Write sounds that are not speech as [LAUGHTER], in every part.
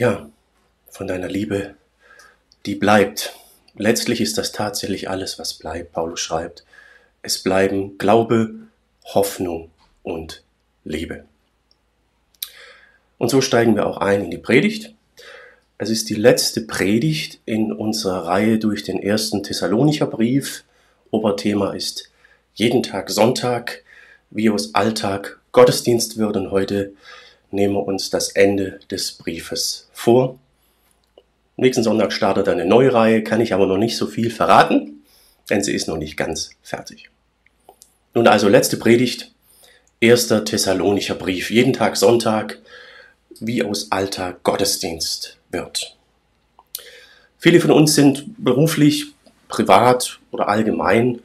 Ja, von deiner Liebe, die bleibt. Letztlich ist das tatsächlich alles, was bleibt, Paulus schreibt. Es bleiben Glaube, Hoffnung und Liebe. Und so steigen wir auch ein in die Predigt. Es ist die letzte Predigt in unserer Reihe durch den ersten Thessalonicher Brief. Oberthema ist jeden Tag Sonntag, wie aus Alltag Gottesdienst wird. Und heute nehmen wir uns das Ende des Briefes vor. Nächsten Sonntag startet eine neue Reihe, kann ich aber noch nicht so viel verraten, denn sie ist noch nicht ganz fertig. Nun also letzte Predigt, erster Thessalonicher Brief, jeden Tag Sonntag, wie aus alter Gottesdienst wird. Viele von uns sind beruflich, privat oder allgemein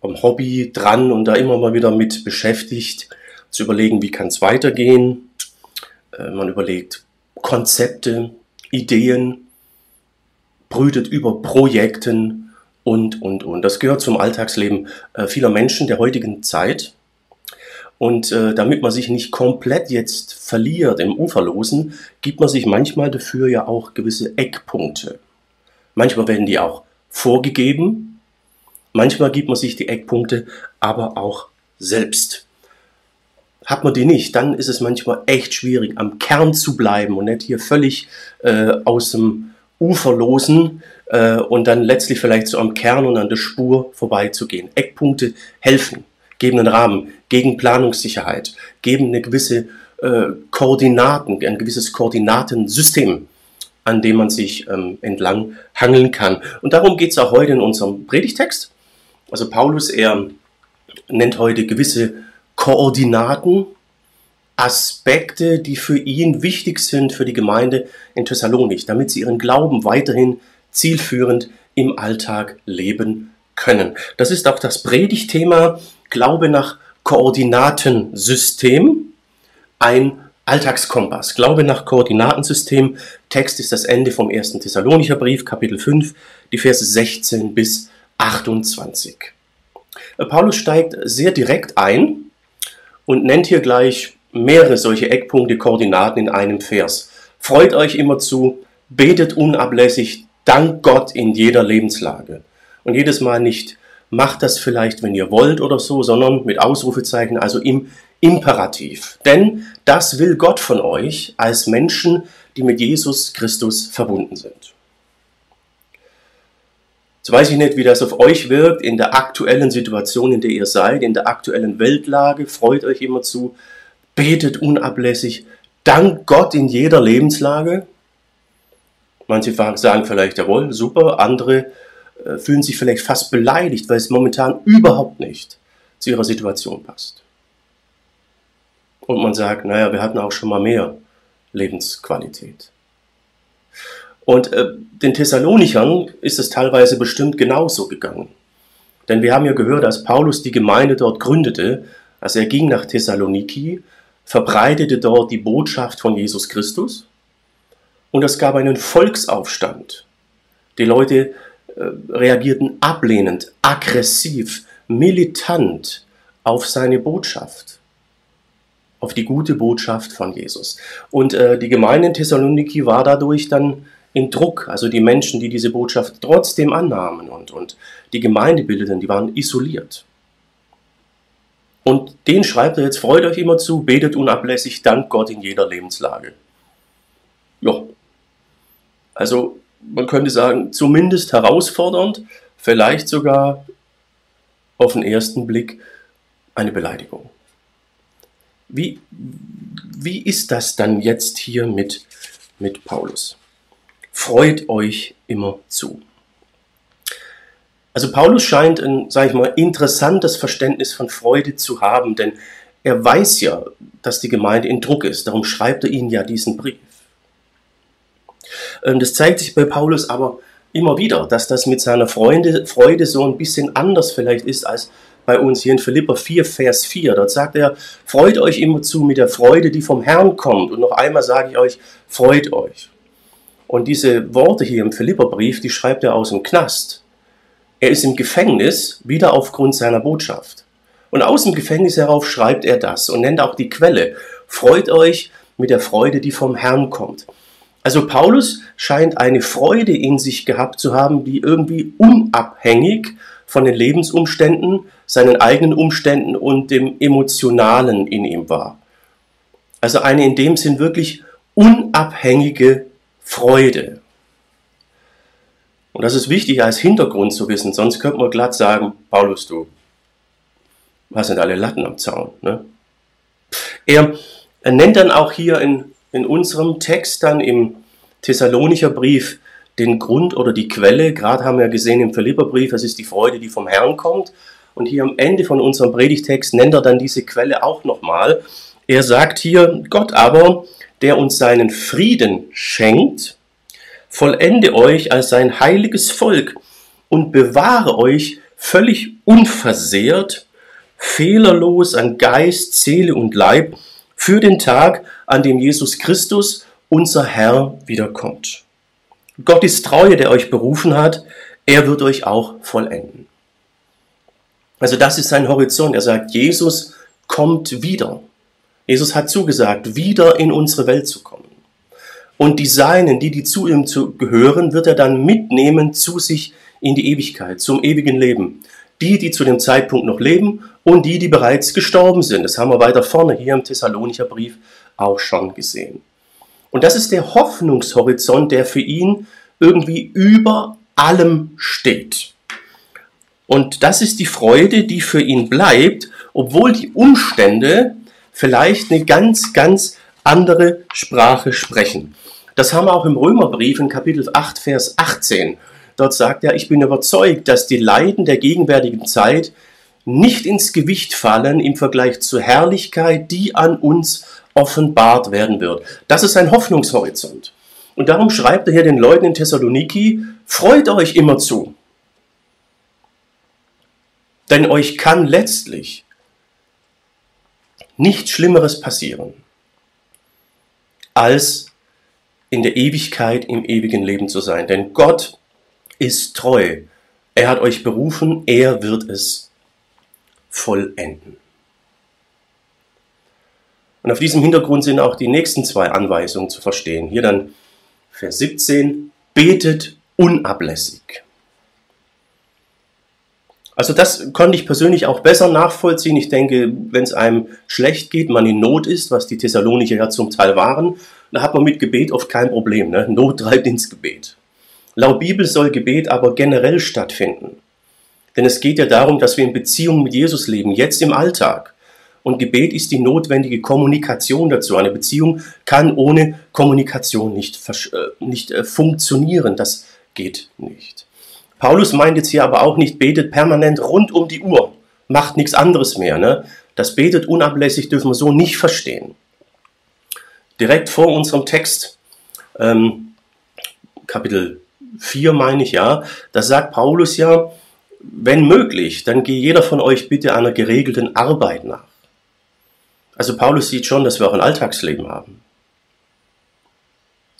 am Hobby dran und da immer mal wieder mit beschäftigt, zu überlegen, wie kann es weitergehen. Äh, man überlegt Konzepte, Ideen, brütet über Projekten und, und, und. Das gehört zum Alltagsleben äh, vieler Menschen der heutigen Zeit. Und äh, damit man sich nicht komplett jetzt verliert im Uferlosen, gibt man sich manchmal dafür ja auch gewisse Eckpunkte. Manchmal werden die auch vorgegeben, manchmal gibt man sich die Eckpunkte aber auch selbst. Hat man die nicht, dann ist es manchmal echt schwierig, am Kern zu bleiben und nicht hier völlig äh, aus dem Uferlosen äh, und dann letztlich vielleicht so am Kern und an der Spur vorbeizugehen. Eckpunkte helfen geben einen Rahmen, gegen Planungssicherheit, geben eine gewisse äh, Koordinaten, ein gewisses Koordinatensystem, an dem man sich ähm, entlang hangeln kann. Und darum geht es auch heute in unserem Predigtext. Also Paulus, er nennt heute gewisse Koordinaten, Aspekte, die für ihn wichtig sind, für die Gemeinde in Thessalonik, damit sie ihren Glauben weiterhin zielführend im Alltag leben können. Das ist auch das Predigtthema Glaube nach Koordinatensystem, ein Alltagskompass. Glaube nach Koordinatensystem. Text ist das Ende vom ersten Thessalonicher Brief, Kapitel 5, die Verse 16 bis 28. Paulus steigt sehr direkt ein und nennt hier gleich mehrere solche Eckpunkte, Koordinaten in einem Vers. Freut euch immer zu, betet unablässig, dank Gott in jeder Lebenslage. Und jedes Mal nicht macht das vielleicht, wenn ihr wollt oder so, sondern mit Ausrufezeichen, also im Imperativ. Denn das will Gott von euch als Menschen, die mit Jesus Christus verbunden sind. Jetzt weiß ich nicht, wie das auf euch wirkt in der aktuellen Situation, in der ihr seid, in der aktuellen Weltlage. Freut euch immer zu, betet unablässig, dank Gott in jeder Lebenslage. Manche sagen vielleicht, jawohl, super, andere äh, fühlen sich vielleicht fast beleidigt, weil es momentan überhaupt nicht zu ihrer Situation passt. Und man sagt, naja, wir hatten auch schon mal mehr Lebensqualität. Und äh, den Thessalonichern ist es teilweise bestimmt genauso gegangen. Denn wir haben ja gehört, als Paulus die Gemeinde dort gründete, als er ging nach Thessaloniki, verbreitete dort die Botschaft von Jesus Christus und es gab einen Volksaufstand. Die Leute äh, reagierten ablehnend, aggressiv, militant auf seine Botschaft, auf die gute Botschaft von Jesus. Und äh, die Gemeinde in Thessaloniki war dadurch dann in Druck, also die Menschen, die diese Botschaft trotzdem annahmen und, und die Gemeinde bildeten, die waren isoliert. Und den schreibt er jetzt, freut euch immer zu, betet unablässig, dank Gott in jeder Lebenslage. Ja, also man könnte sagen, zumindest herausfordernd, vielleicht sogar auf den ersten Blick eine Beleidigung. Wie, wie ist das dann jetzt hier mit, mit Paulus? Freut euch immer zu. Also Paulus scheint ein, sage ich mal, interessantes Verständnis von Freude zu haben, denn er weiß ja, dass die Gemeinde in Druck ist. Darum schreibt er ihnen ja diesen Brief. Ähm, das zeigt sich bei Paulus aber immer wieder, dass das mit seiner Freude, Freude so ein bisschen anders vielleicht ist als bei uns hier in Philippa 4, Vers 4. Dort sagt er, freut euch immer zu mit der Freude, die vom Herrn kommt. Und noch einmal sage ich euch, freut euch. Und diese Worte hier im Philipperbrief, die schreibt er aus dem Knast. Er ist im Gefängnis, wieder aufgrund seiner Botschaft. Und aus dem Gefängnis herauf schreibt er das und nennt auch die Quelle. Freut euch mit der Freude, die vom Herrn kommt. Also Paulus scheint eine Freude in sich gehabt zu haben, die irgendwie unabhängig von den Lebensumständen, seinen eigenen Umständen und dem Emotionalen in ihm war. Also eine in dem Sinn wirklich unabhängige Freude. Und das ist wichtig als Hintergrund zu wissen, sonst könnte man glatt sagen, Paulus, du hast nicht alle Latten am Zaun. Ne? Er, er nennt dann auch hier in in unserem Text dann im Thessalonicher Brief den Grund oder die Quelle. Gerade haben wir gesehen im Philipperbrief, es ist die Freude, die vom Herrn kommt. Und hier am Ende von unserem Predigtext nennt er dann diese Quelle auch nochmal. Er sagt hier, Gott aber, der uns seinen Frieden schenkt, vollende euch als sein heiliges Volk und bewahre euch völlig unversehrt, fehlerlos an Geist, Seele und Leib für den Tag, an dem Jesus Christus, unser Herr, wiederkommt. Gott ist treue, der euch berufen hat, er wird euch auch vollenden. Also das ist sein Horizont. Er sagt, Jesus kommt wieder. Jesus hat zugesagt, wieder in unsere Welt zu kommen. Und die Seinen, die, die zu ihm gehören, wird er dann mitnehmen zu sich in die Ewigkeit, zum ewigen Leben. Die, die zu dem Zeitpunkt noch leben und die, die bereits gestorben sind. Das haben wir weiter vorne hier im Thessalonicher Brief auch schon gesehen. Und das ist der Hoffnungshorizont, der für ihn irgendwie über allem steht. Und das ist die Freude, die für ihn bleibt, obwohl die Umstände vielleicht eine ganz, ganz andere Sprache sprechen. Das haben wir auch im Römerbrief in Kapitel 8, Vers 18. Dort sagt er, ich bin überzeugt, dass die Leiden der gegenwärtigen Zeit nicht ins Gewicht fallen im Vergleich zur Herrlichkeit, die an uns offenbart werden wird. Das ist ein Hoffnungshorizont. Und darum schreibt er hier den Leuten in Thessaloniki, freut euch immer zu. Denn euch kann letztlich nichts Schlimmeres passieren, als in der Ewigkeit im ewigen Leben zu sein. Denn Gott ist treu. Er hat euch berufen, er wird es vollenden. Und auf diesem Hintergrund sind auch die nächsten zwei Anweisungen zu verstehen. Hier dann Vers 17, betet unablässig. Also das konnte ich persönlich auch besser nachvollziehen. Ich denke, wenn es einem schlecht geht, man in Not ist, was die Thessalonicher ja zum Teil waren, da hat man mit Gebet oft kein Problem. Ne? Not treibt ins Gebet. Laut Bibel soll Gebet aber generell stattfinden. Denn es geht ja darum, dass wir in Beziehung mit Jesus leben, jetzt im Alltag. Und Gebet ist die notwendige Kommunikation dazu. Eine Beziehung kann ohne Kommunikation nicht, äh, nicht äh, funktionieren. Das geht nicht. Paulus meint jetzt hier aber auch nicht, betet permanent rund um die Uhr, macht nichts anderes mehr. Ne? Das betet unablässig dürfen wir so nicht verstehen. Direkt vor unserem Text, ähm, Kapitel 4 meine ich ja, da sagt Paulus ja, wenn möglich, dann gehe jeder von euch bitte einer geregelten Arbeit nach. Also Paulus sieht schon, dass wir auch ein Alltagsleben haben.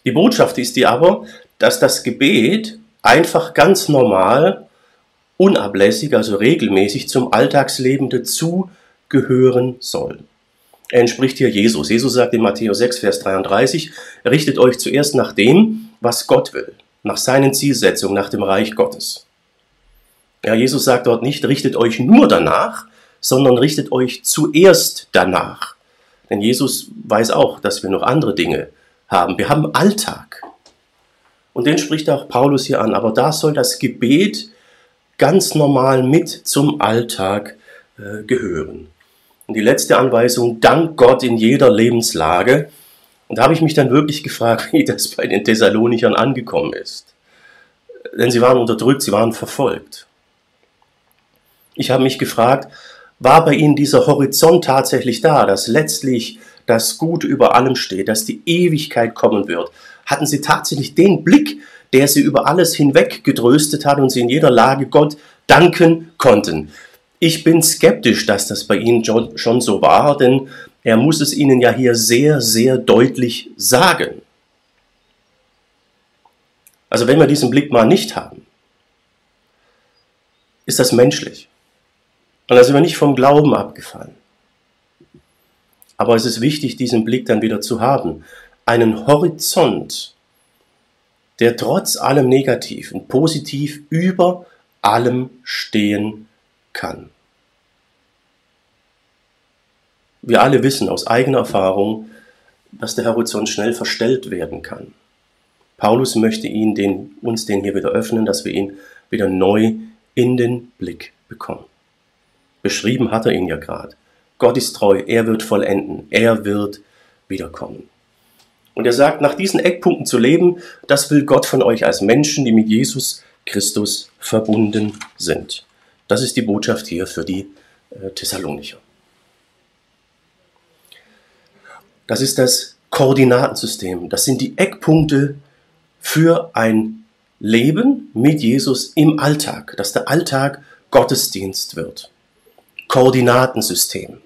Die Botschaft ist die aber, dass das Gebet einfach ganz normal, unablässig, also regelmäßig zum Alltagsleben dazu gehören soll. Er entspricht hier Jesus. Jesus sagt in Matthäus 6, Vers 33, richtet euch zuerst nach dem, was Gott will, nach seinen Zielsetzungen, nach dem Reich Gottes. Ja, Jesus sagt dort nicht, richtet euch nur danach, sondern richtet euch zuerst danach. Denn Jesus weiß auch, dass wir noch andere Dinge haben. Wir haben Alltag. Und den spricht auch Paulus hier an. Aber da soll das Gebet ganz normal mit zum Alltag äh, gehören. Und die letzte Anweisung, dank Gott in jeder Lebenslage. Und da habe ich mich dann wirklich gefragt, [LAUGHS] wie das bei den Thessalonichern angekommen ist. Denn sie waren unterdrückt, sie waren verfolgt. Ich habe mich gefragt, war bei ihnen dieser Horizont tatsächlich da, dass letztlich das Gute über allem steht, dass die Ewigkeit kommen wird? Hatten sie tatsächlich den Blick, der sie über alles hinweg getröstet hat und sie in jeder Lage Gott danken konnten? Ich bin skeptisch, dass das bei ihnen schon so war, denn er muss es ihnen ja hier sehr, sehr deutlich sagen. Also wenn wir diesen Blick mal nicht haben, ist das menschlich. Und da sind wir nicht vom Glauben abgefallen. Aber es ist wichtig, diesen Blick dann wieder zu haben. Einen Horizont der trotz allem Negativen positiv über allem stehen kann. Wir alle wissen aus eigener Erfahrung, dass der Horizont schnell verstellt werden kann. Paulus möchte ihn den, uns den hier wieder öffnen, dass wir ihn wieder neu in den Blick bekommen. Beschrieben hat er ihn ja gerade. Gott ist treu, er wird vollenden, er wird wiederkommen. Und er sagt, nach diesen Eckpunkten zu leben, das will Gott von euch als Menschen, die mit Jesus Christus verbunden sind. Das ist die Botschaft hier für die äh, Thessalonicher. Das ist das Koordinatensystem. Das sind die Eckpunkte für ein Leben mit Jesus im Alltag, dass der Alltag Gottesdienst wird. Koordinatensystem.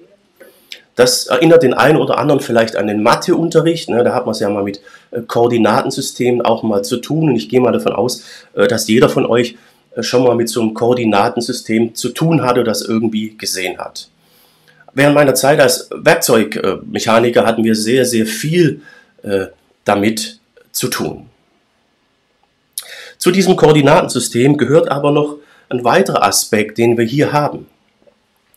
Das erinnert den einen oder anderen vielleicht an den Matheunterricht. Ne? Da hat man es ja mal mit äh, Koordinatensystemen auch mal zu tun. Und ich gehe mal davon aus, äh, dass jeder von euch äh, schon mal mit so einem Koordinatensystem zu tun hatte, das irgendwie gesehen hat. Während meiner Zeit als Werkzeugmechaniker hatten wir sehr, sehr viel damit zu tun. Zu diesem Koordinatensystem gehört aber noch ein weiterer Aspekt, den wir hier haben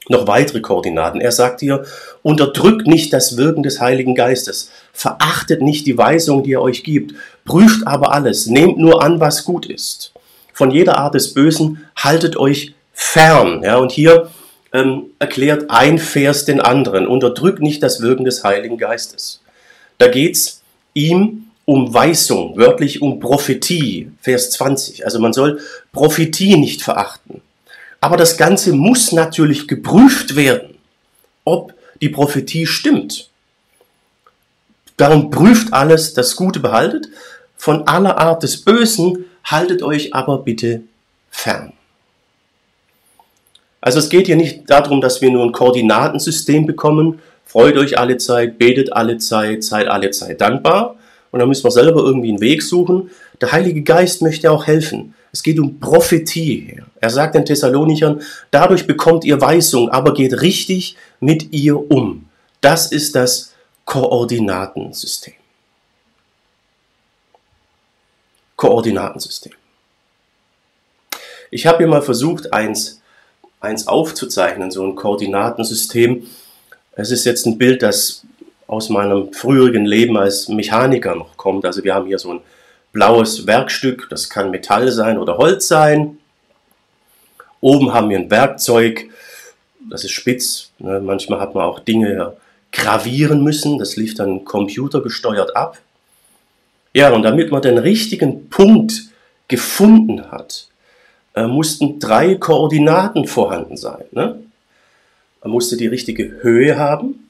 noch weitere Koordinaten. Er sagt hier, unterdrückt nicht das Wirken des Heiligen Geistes, verachtet nicht die Weisung, die er euch gibt, prüft aber alles, nehmt nur an, was gut ist. Von jeder Art des Bösen haltet euch fern. Ja, und hier ähm, erklärt ein Vers den anderen, unterdrückt nicht das Wirken des Heiligen Geistes. Da geht's ihm um Weisung, wörtlich um Prophetie, Vers 20. Also man soll Prophetie nicht verachten. Aber das Ganze muss natürlich geprüft werden, ob die Prophetie stimmt. Darum prüft alles, das Gute behaltet, von aller Art des Bösen haltet euch aber bitte fern. Also es geht hier nicht darum, dass wir nur ein Koordinatensystem bekommen, freut euch alle Zeit, betet alle Zeit, seid alle Zeit dankbar und dann müssen wir selber irgendwie einen Weg suchen. Der Heilige Geist möchte auch helfen. Es geht um Prophetie. Er sagt den Thessalonichern, dadurch bekommt ihr Weisung, aber geht richtig mit ihr um. Das ist das Koordinatensystem. Koordinatensystem. Ich habe hier mal versucht, eins, eins aufzuzeichnen, so ein Koordinatensystem. Es ist jetzt ein Bild, das aus meinem früheren Leben als Mechaniker noch kommt. Also wir haben hier so ein blaues Werkstück, das kann Metall sein oder Holz sein. Oben haben wir ein Werkzeug, das ist spitz. Ne? Manchmal hat man auch Dinge gravieren müssen, das lief dann computergesteuert ab. Ja, und damit man den richtigen Punkt gefunden hat, äh, mussten drei Koordinaten vorhanden sein. Ne? Man musste die richtige Höhe haben,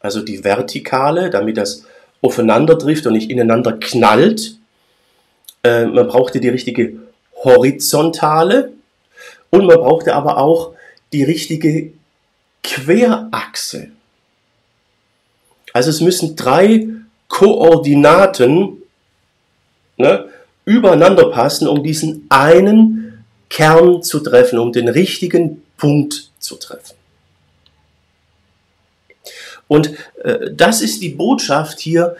also die vertikale, damit das aufeinander trifft und nicht ineinander knallt. Äh, man brauchte die richtige horizontale und man brauchte aber auch die richtige Querachse. Also es müssen drei Koordinaten ne, übereinander passen, um diesen einen Kern zu treffen, um den richtigen Punkt zu treffen. Und äh, das ist die Botschaft hier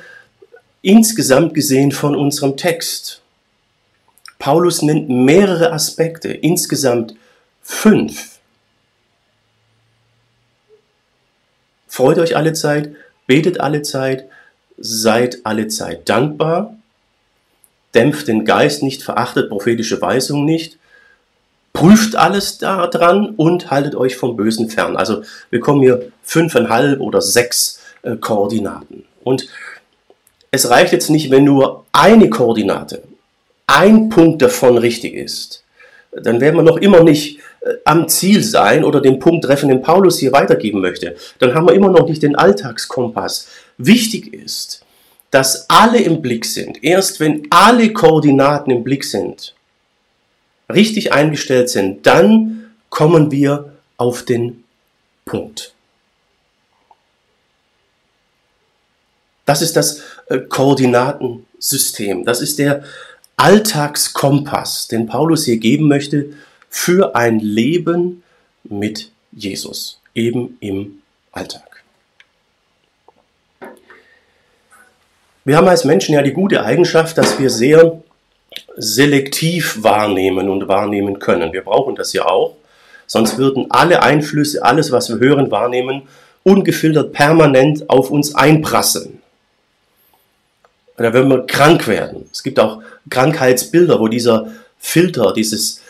insgesamt gesehen von unserem Text. Paulus nennt mehrere Aspekte, insgesamt fünf. Freut euch alle Zeit, betet alle Zeit, seid alle Zeit dankbar, dämpft den Geist nicht, verachtet prophetische Weisungen nicht, prüft alles daran und haltet euch vom Bösen fern. Also wir kommen hier fünfeinhalb oder sechs äh, Koordinaten. Und es reicht jetzt nicht, wenn nur eine Koordinate ein Punkt davon richtig ist, dann werden wir noch immer nicht äh, am Ziel sein oder den Punkt treffen, den Paulus hier weitergeben möchte. Dann haben wir immer noch nicht den Alltagskompass. Wichtig ist, dass alle im Blick sind. Erst wenn alle Koordinaten im Blick sind, richtig eingestellt sind, dann kommen wir auf den Punkt. Das ist das äh, Koordinatensystem. Das ist der Alltagskompass, den Paulus hier geben möchte für ein Leben mit Jesus, eben im Alltag. Wir haben als Menschen ja die gute Eigenschaft, dass wir sehr selektiv wahrnehmen und wahrnehmen können. Wir brauchen das ja auch. Sonst würden alle Einflüsse, alles, was wir hören, wahrnehmen, ungefiltert permanent auf uns einprasseln. Oder wenn wir krank werden. Es gibt auch Krankheitsbilder, wo dieser Filter, dieses,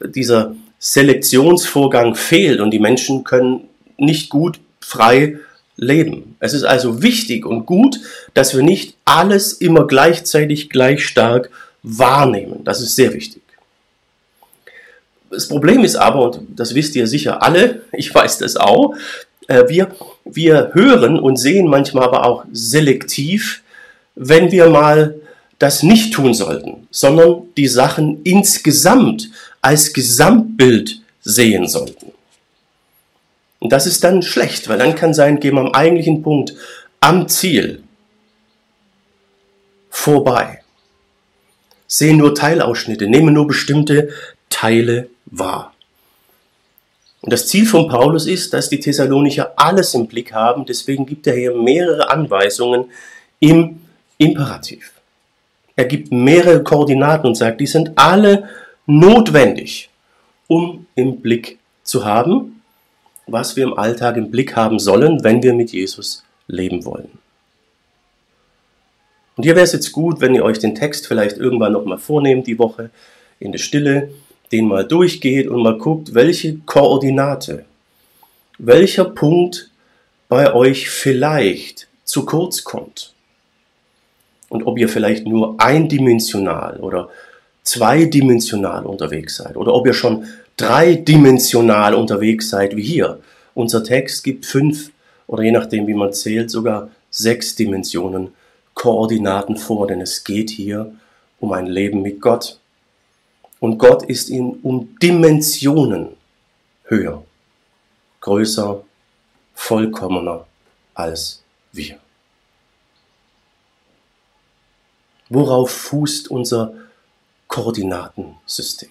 dieser Selektionsvorgang fehlt und die Menschen können nicht gut frei leben. Es ist also wichtig und gut, dass wir nicht alles immer gleichzeitig gleich stark wahrnehmen. Das ist sehr wichtig. Das Problem ist aber, und das wisst ihr sicher alle, [LAUGHS] ich weiß das auch, äh, wir, wir hören und sehen manchmal aber auch selektiv, wenn wir mal das nicht tun sollten, sondern die Sachen insgesamt als Gesamtbild sehen sollten. Und das ist dann schlecht, weil dann kann sein, gehen wir am eigentlichen Punkt, am Ziel vorbei. Sehen nur Teilausschnitte, nehmen nur bestimmte Teile wahr. Und das Ziel von Paulus ist, dass die Thessalonicher alles im Blick haben, deswegen gibt er hier mehrere Anweisungen im Imperativ. Er gibt mehrere Koordinaten und sagt, die sind alle notwendig, um im Blick zu haben, was wir im Alltag im Blick haben sollen, wenn wir mit Jesus leben wollen. Und hier wäre es jetzt gut, wenn ihr euch den Text vielleicht irgendwann nochmal vornehmt, die Woche in der Stille, den mal durchgeht und mal guckt, welche Koordinate, welcher Punkt bei euch vielleicht zu kurz kommt. Und ob ihr vielleicht nur eindimensional oder zweidimensional unterwegs seid oder ob ihr schon dreidimensional unterwegs seid wie hier. Unser Text gibt fünf oder je nachdem, wie man zählt, sogar sechs Dimensionen Koordinaten vor, denn es geht hier um ein Leben mit Gott. Und Gott ist in um Dimensionen höher, größer, vollkommener als wir. Worauf fußt unser Koordinatensystem?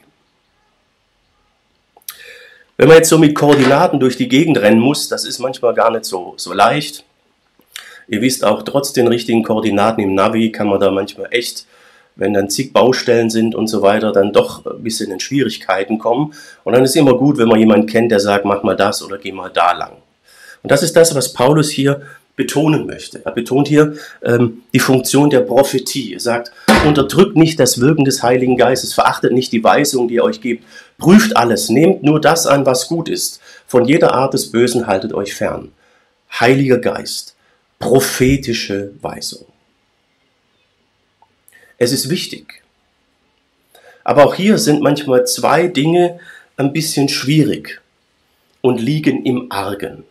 Wenn man jetzt so mit Koordinaten durch die Gegend rennen muss, das ist manchmal gar nicht so, so leicht. Ihr wisst auch, trotz den richtigen Koordinaten im Navi kann man da manchmal echt wenn dann zig Baustellen sind und so weiter, dann doch ein bisschen in Schwierigkeiten kommen. Und dann ist es immer gut, wenn man jemanden kennt, der sagt, mach mal das oder geh mal da lang. Und das ist das, was Paulus hier betonen möchte. Er betont hier ähm, die Funktion der Prophetie. Er sagt, unterdrückt nicht das Wirken des Heiligen Geistes, verachtet nicht die Weisung, die er euch gibt, prüft alles, nehmt nur das an, was gut ist. Von jeder Art des Bösen haltet euch fern. Heiliger Geist, prophetische Weisung. Es ist wichtig. Aber auch hier sind manchmal zwei Dinge ein bisschen schwierig und liegen im Argen.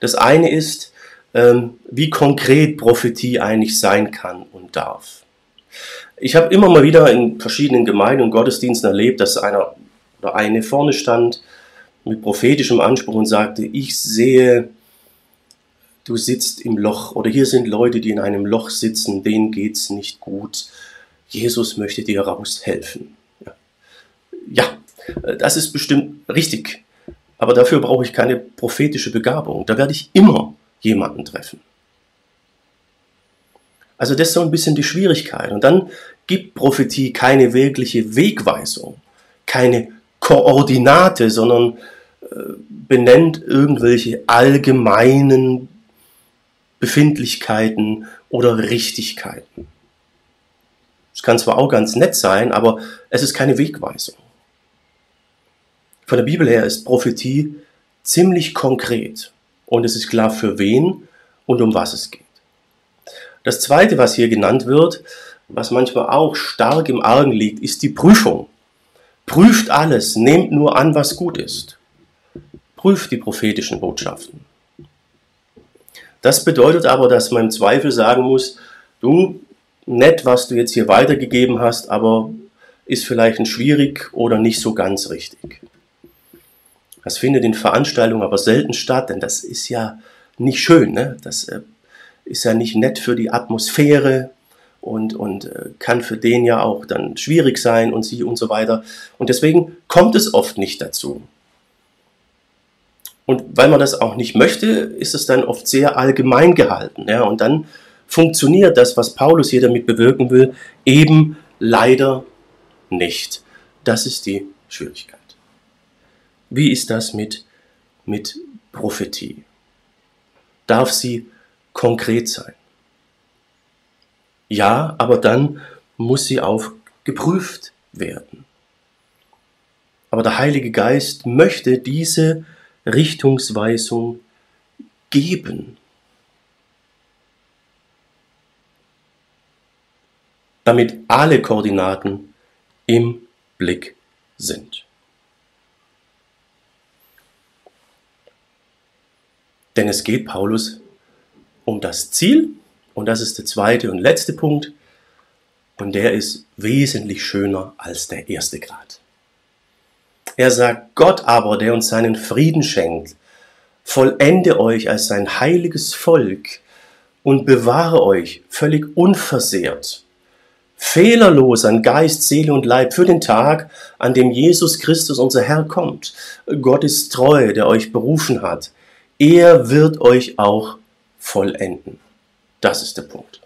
Das eine ist, ähm, wie konkret Prophetie eigentlich sein kann und darf. Ich habe immer mal wieder in verschiedenen Gemeinden und Gottesdiensten erlebt, dass einer oder eine vorne stand mit prophetischem Anspruch und sagte, ich sehe du sitzt im Loch oder hier sind Leute, die in einem Loch sitzen, denen geht's nicht gut. Jesus möchte dir raushelfen. Ja. ja, das ist bestimmt richtig. Aber dafür brauche ich keine prophetische Begabung. Da werde ich immer jemanden treffen. Also das ist so ein bisschen die Schwierigkeit. Und dann gibt Prophetie keine wirkliche Wegweisung, keine Koordinate, sondern äh, benennt irgendwelche allgemeinen Befindlichkeiten oder Richtigkeiten. Es kann zwar auch ganz nett sein, aber es ist keine Wegweisung. Von der Bibel her ist Prophetie ziemlich konkret und es ist klar, für wen und um was es geht. Das Zweite, was hier genannt wird, was manchmal auch stark im Argen liegt, ist die Prüfung. Prüft alles, nehmt nur an, was gut ist. Prüft die prophetischen Botschaften. Das bedeutet aber, dass man im Zweifel sagen muss, du, nett, was du jetzt hier weitergegeben hast, aber ist vielleicht ein schwierig oder nicht so ganz richtig. Das findet in Veranstaltungen aber selten statt, denn das ist ja nicht schön. Ne? Das äh, ist ja nicht nett für die Atmosphäre und, und äh, kann für den ja auch dann schwierig sein und sie und so weiter. Und deswegen kommt es oft nicht dazu. Und weil man das auch nicht möchte, ist es dann oft sehr allgemein gehalten. Ja? Und dann funktioniert das, was Paulus hier damit bewirken will, eben leider nicht. Das ist die Schwierigkeit. Wie ist das mit, mit Prophetie? Darf sie konkret sein? Ja, aber dann muss sie auch geprüft werden. Aber der Heilige Geist möchte diese Richtungsweisung geben. Damit alle Koordinaten im Blick sind. Denn es geht Paulus um das Ziel, und das ist der zweite und letzte Punkt, und der ist wesentlich schöner als der erste Grad. Er sagt, Gott aber, der uns seinen Frieden schenkt, vollende euch als sein heiliges Volk und bewahre euch völlig unversehrt, fehlerlos an Geist, Seele und Leib für den Tag, an dem Jesus Christus unser Herr kommt. Gott ist treu, der euch berufen hat. Er wird euch auch vollenden. Das ist der Punkt.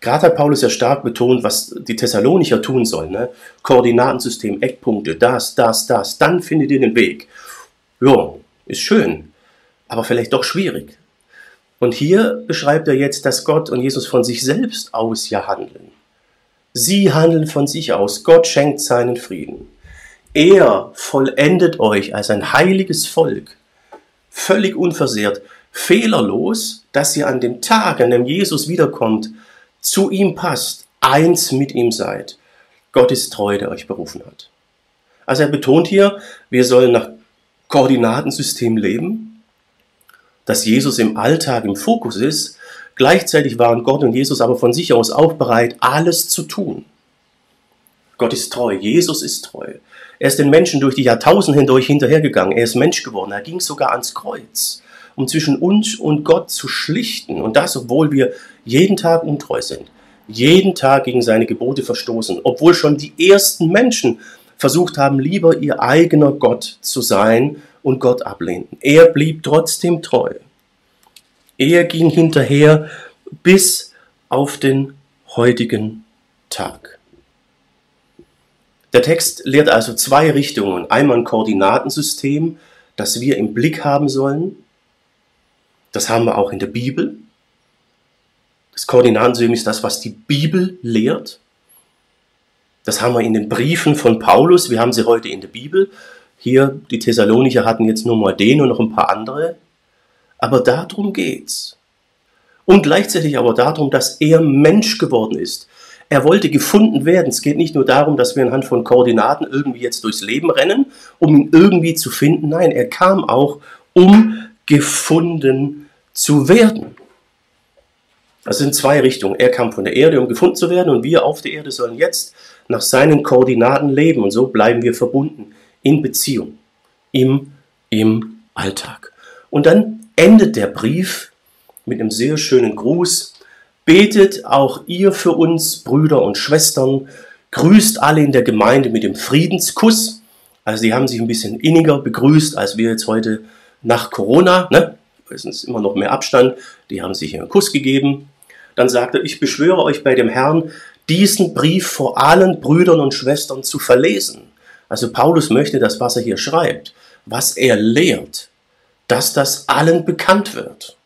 Gerade hat Paulus ja stark betont, was die Thessalonicher tun sollen. Ne? Koordinatensystem, Eckpunkte, das, das, das. Dann findet ihr den Weg. Ja, ist schön, aber vielleicht doch schwierig. Und hier beschreibt er jetzt, dass Gott und Jesus von sich selbst aus ja handeln. Sie handeln von sich aus. Gott schenkt seinen Frieden. Er vollendet euch als ein heiliges Volk, völlig unversehrt, fehlerlos, dass ihr an dem Tag, an dem Jesus wiederkommt, zu ihm passt, eins mit ihm seid. Gott ist treu, der euch berufen hat. Also er betont hier, wir sollen nach Koordinatensystem leben, dass Jesus im Alltag im Fokus ist. Gleichzeitig waren Gott und Jesus aber von sich aus auch bereit, alles zu tun. Gott ist treu, Jesus ist treu. Er ist den Menschen durch die Jahrtausende hindurch hinterhergegangen. Er ist Mensch geworden. Er ging sogar ans Kreuz, um zwischen uns und Gott zu schlichten. Und das, obwohl wir jeden Tag untreu sind, jeden Tag gegen seine Gebote verstoßen, obwohl schon die ersten Menschen versucht haben, lieber ihr eigener Gott zu sein und Gott ablehnten. Er blieb trotzdem treu. Er ging hinterher bis auf den heutigen Tag. Der Text lehrt also zwei Richtungen. Einmal ein Koordinatensystem, das wir im Blick haben sollen. Das haben wir auch in der Bibel. Das Koordinatensystem ist das, was die Bibel lehrt. Das haben wir in den Briefen von Paulus. Wir haben sie heute in der Bibel. Hier, die Thessalonicher hatten jetzt nur mal den und noch ein paar andere. Aber darum geht's. Und gleichzeitig aber darum, dass er Mensch geworden ist. Er wollte gefunden werden. Es geht nicht nur darum, dass wir anhand von Koordinaten irgendwie jetzt durchs Leben rennen, um ihn irgendwie zu finden. Nein, er kam auch, um gefunden zu werden. Das sind zwei Richtungen. Er kam von der Erde, um gefunden zu werden, und wir auf der Erde sollen jetzt nach seinen Koordinaten leben. Und so bleiben wir verbunden in Beziehung, im, im Alltag. Und dann endet der Brief mit einem sehr schönen Gruß. Betet auch ihr für uns, Brüder und Schwestern. Grüßt alle in der Gemeinde mit dem Friedenskuss. Also die haben sich ein bisschen inniger begrüßt, als wir jetzt heute nach Corona. Ne? Es ist immer noch mehr Abstand. Die haben sich einen Kuss gegeben. Dann sagt er, ich beschwöre euch bei dem Herrn, diesen Brief vor allen Brüdern und Schwestern zu verlesen. Also Paulus möchte das, was er hier schreibt, was er lehrt, dass das allen bekannt wird.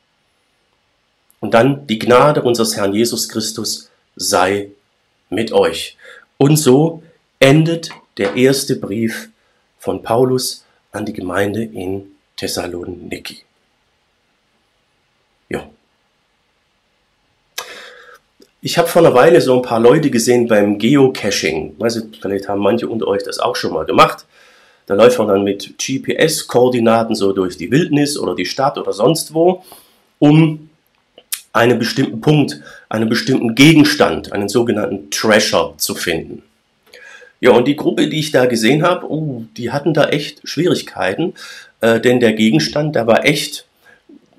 Und dann die Gnade unseres Herrn Jesus Christus sei mit euch. Und so endet der erste Brief von Paulus an die Gemeinde in Thessaloniki. Ja. Ich habe vor einer Weile so ein paar Leute gesehen beim Geocaching. Weiß ich, vielleicht haben manche unter euch das auch schon mal gemacht. Da läuft man dann mit GPS-Koordinaten so durch die Wildnis oder die Stadt oder sonst wo, um einen bestimmten Punkt, einen bestimmten Gegenstand, einen sogenannten Treasure zu finden. Ja, und die Gruppe, die ich da gesehen habe, oh, die hatten da echt Schwierigkeiten, äh, denn der Gegenstand, der war echt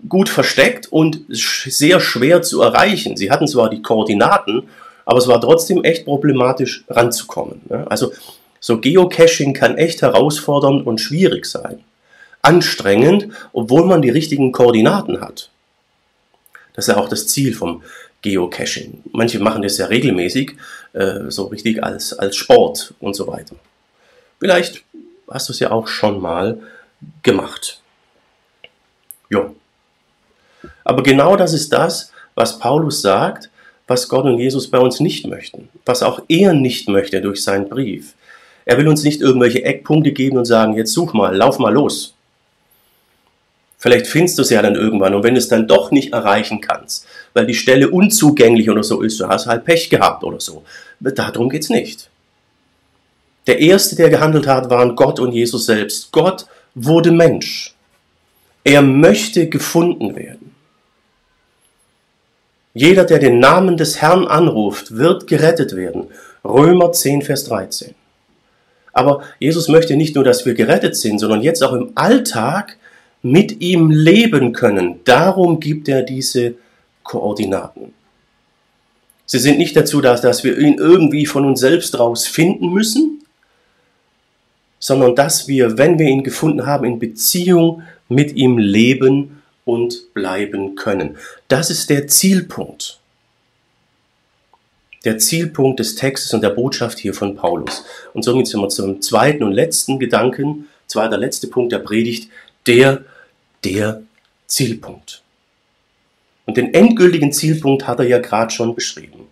gut versteckt und sehr schwer zu erreichen. Sie hatten zwar die Koordinaten, aber es war trotzdem echt problematisch ranzukommen. Ne? Also so Geocaching kann echt herausfordernd und schwierig sein. Anstrengend, obwohl man die richtigen Koordinaten hat. Das ist ja auch das Ziel vom Geocaching. Manche machen das ja regelmäßig, äh, so richtig als, als Sport und so weiter. Vielleicht hast du es ja auch schon mal gemacht. Jo. Aber genau das ist das, was Paulus sagt, was Gott und Jesus bei uns nicht möchten, was auch er nicht möchte durch seinen Brief. Er will uns nicht irgendwelche Eckpunkte geben und sagen, jetzt such mal, lauf mal los. Vielleicht findest du es ja dann irgendwann und wenn du es dann doch nicht erreichen kannst, weil die Stelle unzugänglich oder so ist, du hast halt Pech gehabt oder so. Darum geht es nicht. Der erste, der gehandelt hat, waren Gott und Jesus selbst. Gott wurde Mensch. Er möchte gefunden werden. Jeder, der den Namen des Herrn anruft, wird gerettet werden. Römer 10, Vers 13. Aber Jesus möchte nicht nur, dass wir gerettet sind, sondern jetzt auch im Alltag mit ihm leben können. Darum gibt er diese Koordinaten. Sie sind nicht dazu da, dass wir ihn irgendwie von uns selbst raus finden müssen, sondern dass wir, wenn wir ihn gefunden haben, in Beziehung mit ihm leben und bleiben können. Das ist der Zielpunkt. Der Zielpunkt des Textes und der Botschaft hier von Paulus. Und somit sind wir zum zweiten und letzten Gedanken, zweiter letzte Punkt der Predigt, der der Zielpunkt. Und den endgültigen Zielpunkt hat er ja gerade schon beschrieben.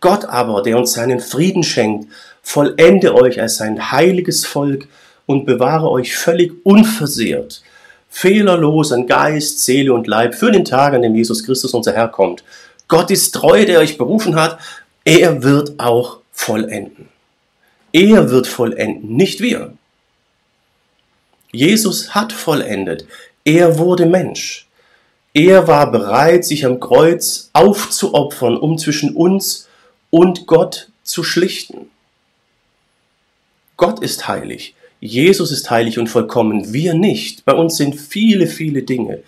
Gott aber, der uns seinen Frieden schenkt, vollende euch als sein heiliges Volk und bewahre euch völlig unversehrt, fehlerlos an Geist, Seele und Leib für den Tag, an dem Jesus Christus unser Herr kommt. Gott ist treu, der euch berufen hat. Er wird auch vollenden. Er wird vollenden, nicht wir. Jesus hat vollendet. Er wurde Mensch. Er war bereit, sich am Kreuz aufzuopfern, um zwischen uns und Gott zu schlichten. Gott ist heilig, Jesus ist heilig und vollkommen, wir nicht. Bei uns sind viele, viele Dinge,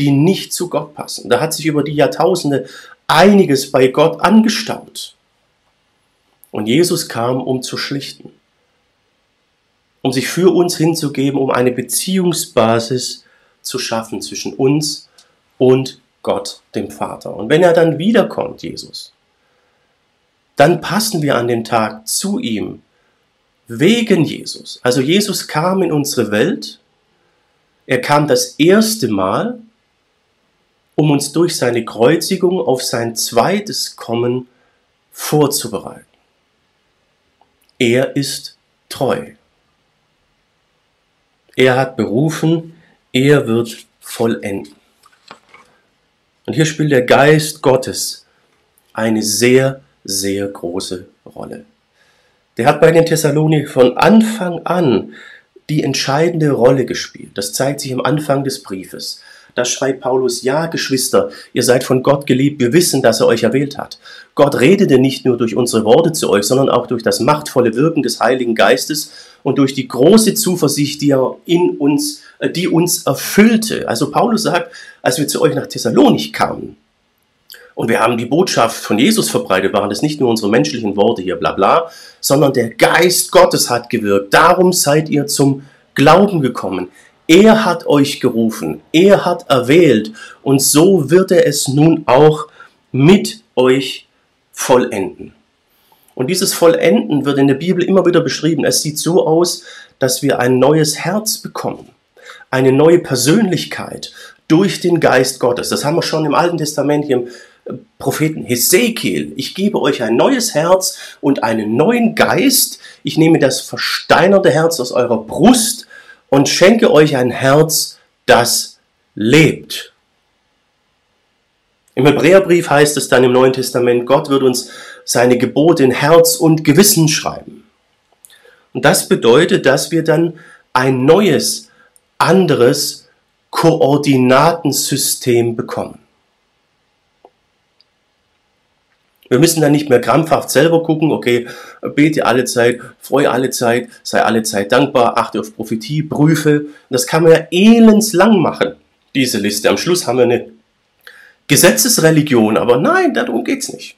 die nicht zu Gott passen. Da hat sich über die Jahrtausende einiges bei Gott angestaut. Und Jesus kam, um zu schlichten, um sich für uns hinzugeben, um eine Beziehungsbasis zu schaffen zwischen uns und Gott, dem Vater. Und wenn er dann wiederkommt, Jesus, dann passen wir an den Tag zu ihm, wegen Jesus. Also Jesus kam in unsere Welt, er kam das erste Mal, um uns durch seine Kreuzigung auf sein zweites Kommen vorzubereiten. Er ist treu. Er hat berufen, er wird vollenden. Und hier spielt der Geist Gottes eine sehr, sehr große Rolle. Der hat bei den Thessaloniker von Anfang an die entscheidende Rolle gespielt. Das zeigt sich am Anfang des Briefes. Da schreibt Paulus, ja, Geschwister, ihr seid von Gott geliebt, wir wissen, dass er euch erwählt hat. Gott redete nicht nur durch unsere Worte zu euch, sondern auch durch das machtvolle Wirken des Heiligen Geistes und durch die große Zuversicht, die er in uns, äh, die uns erfüllte. Also Paulus sagt, als wir zu euch nach Thessalonik kamen, und wir haben die Botschaft von Jesus verbreitet, waren das nicht nur unsere menschlichen Worte hier, bla bla, sondern der Geist Gottes hat gewirkt. Darum seid ihr zum Glauben gekommen. Er hat euch gerufen, er hat erwählt und so wird er es nun auch mit euch vollenden. Und dieses Vollenden wird in der Bibel immer wieder beschrieben. Es sieht so aus, dass wir ein neues Herz bekommen, eine neue Persönlichkeit durch den Geist Gottes. Das haben wir schon im Alten Testament hier im äh, Propheten Hesekiel. Ich gebe euch ein neues Herz und einen neuen Geist. Ich nehme das versteinerte Herz aus eurer Brust und schenke euch ein Herz, das lebt. Im Hebräerbrief heißt es dann im Neuen Testament, Gott wird uns seine Gebote in Herz und Gewissen schreiben. Und das bedeutet, dass wir dann ein neues, anderes Koordinatensystem bekommen. Wir müssen dann nicht mehr krampfhaft selber gucken, okay, bete alle Zeit, freue alle Zeit, sei alle Zeit dankbar, achte auf Prophetie, prüfe. Das kann man ja elendslang machen, diese Liste. Am Schluss haben wir eine Gesetzesreligion, aber nein, darum geht's nicht.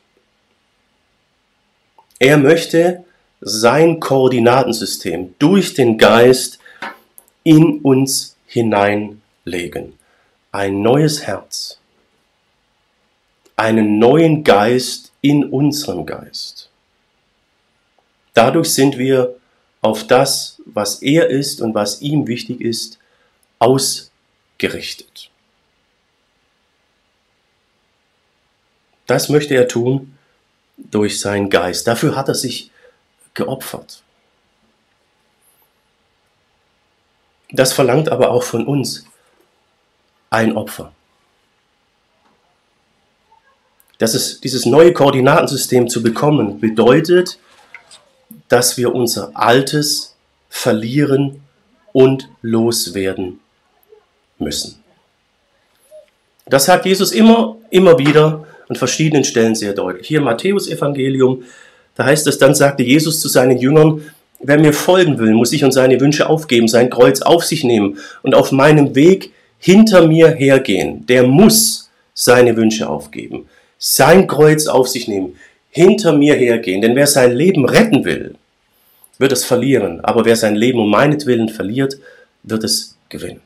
Er möchte sein Koordinatensystem durch den Geist in uns hineinlegen. Ein neues Herz einen neuen Geist in unserem Geist. Dadurch sind wir auf das, was er ist und was ihm wichtig ist, ausgerichtet. Das möchte er tun durch seinen Geist. Dafür hat er sich geopfert. Das verlangt aber auch von uns ein Opfer. Das ist, dieses neue Koordinatensystem zu bekommen, bedeutet, dass wir unser Altes verlieren und loswerden müssen. Das sagt Jesus immer, immer wieder an verschiedenen Stellen sehr deutlich. Hier im Matthäus-Evangelium, da heißt es, dann sagte Jesus zu seinen Jüngern, wer mir folgen will, muss sich und seine Wünsche aufgeben, sein Kreuz auf sich nehmen und auf meinem Weg hinter mir hergehen. Der muss seine Wünsche aufgeben, sein Kreuz auf sich nehmen, hinter mir hergehen. Denn wer sein Leben retten will, wird es verlieren. Aber wer sein Leben um meinetwillen verliert, wird es gewinnen.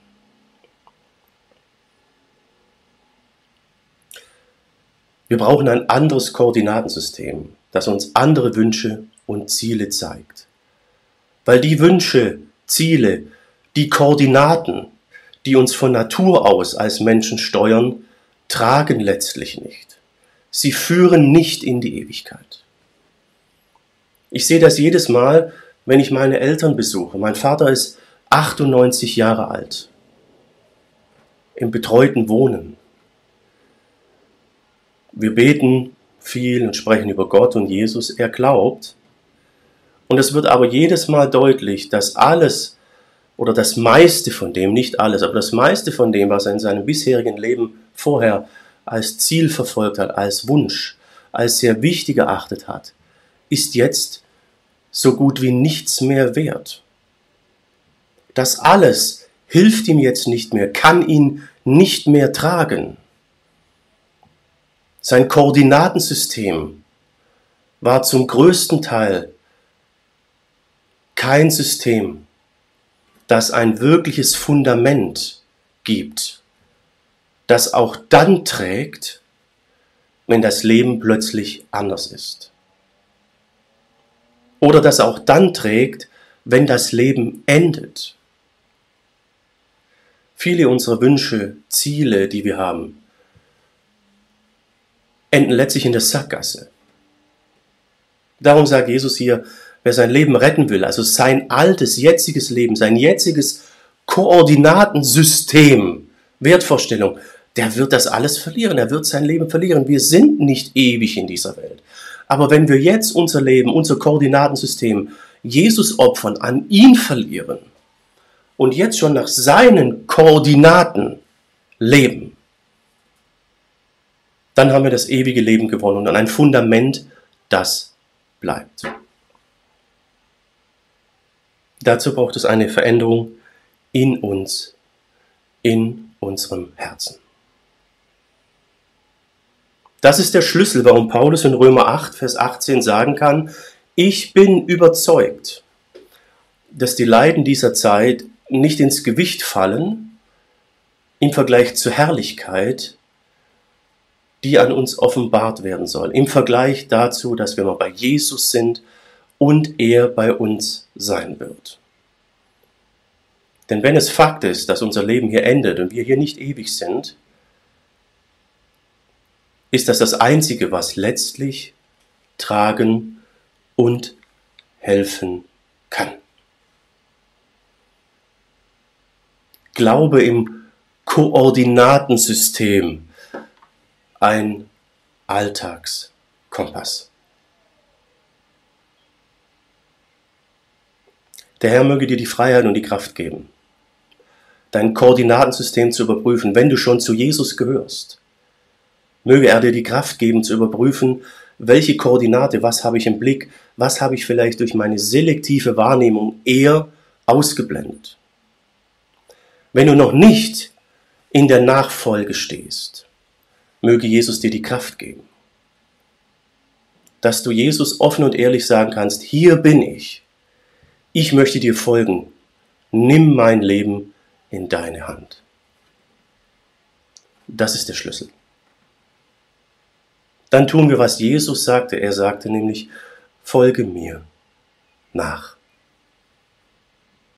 Wir brauchen ein anderes Koordinatensystem, das uns andere Wünsche und Ziele zeigt. Weil die Wünsche, Ziele, die Koordinaten, die uns von Natur aus als Menschen steuern, tragen letztlich nicht. Sie führen nicht in die Ewigkeit. Ich sehe das jedes Mal, wenn ich meine Eltern besuche. Mein Vater ist 98 Jahre alt, im betreuten Wohnen. Wir beten viel und sprechen über Gott und Jesus. Er glaubt. Und es wird aber jedes Mal deutlich, dass alles oder das meiste von dem, nicht alles, aber das meiste von dem, was er in seinem bisherigen Leben vorher als Ziel verfolgt hat, als Wunsch, als sehr wichtig erachtet hat, ist jetzt so gut wie nichts mehr wert. Das alles hilft ihm jetzt nicht mehr, kann ihn nicht mehr tragen. Sein Koordinatensystem war zum größten Teil kein System, das ein wirkliches Fundament gibt, das auch dann trägt, wenn das Leben plötzlich anders ist oder das auch dann trägt, wenn das Leben endet. Viele unserer Wünsche, Ziele, die wir haben, enden letztlich in der Sackgasse. Darum sagt Jesus hier, wer sein Leben retten will, also sein altes, jetziges Leben, sein jetziges Koordinatensystem, Wertvorstellung, der wird das alles verlieren, er wird sein Leben verlieren. Wir sind nicht ewig in dieser Welt. Aber wenn wir jetzt unser Leben, unser Koordinatensystem Jesus opfern, an ihn verlieren und jetzt schon nach seinen Koordinaten leben, dann haben wir das ewige Leben gewonnen und ein Fundament, das bleibt. Dazu braucht es eine Veränderung in uns, in unserem Herzen. Das ist der Schlüssel, warum Paulus in Römer 8, Vers 18 sagen kann, ich bin überzeugt, dass die Leiden dieser Zeit nicht ins Gewicht fallen im Vergleich zur Herrlichkeit, die an uns offenbart werden soll, im Vergleich dazu, dass wir mal bei Jesus sind und er bei uns sein wird. Denn wenn es Fakt ist, dass unser Leben hier endet und wir hier nicht ewig sind, ist das das Einzige, was letztlich tragen und helfen kann. Glaube im Koordinatensystem, ein Alltagskompass. Der Herr möge dir die Freiheit und die Kraft geben, dein Koordinatensystem zu überprüfen, wenn du schon zu Jesus gehörst Möge er dir die Kraft geben zu überprüfen, welche Koordinate, was habe ich im Blick, was habe ich vielleicht durch meine selektive Wahrnehmung eher ausgeblendet. Wenn du noch nicht in der Nachfolge stehst, möge Jesus dir die Kraft geben, dass du Jesus offen und ehrlich sagen kannst, hier bin ich, ich möchte dir folgen, nimm mein Leben in deine Hand. Das ist der Schlüssel. dann tun wir, was Jesus sagte. Er sagte nämlich, folge mir nach.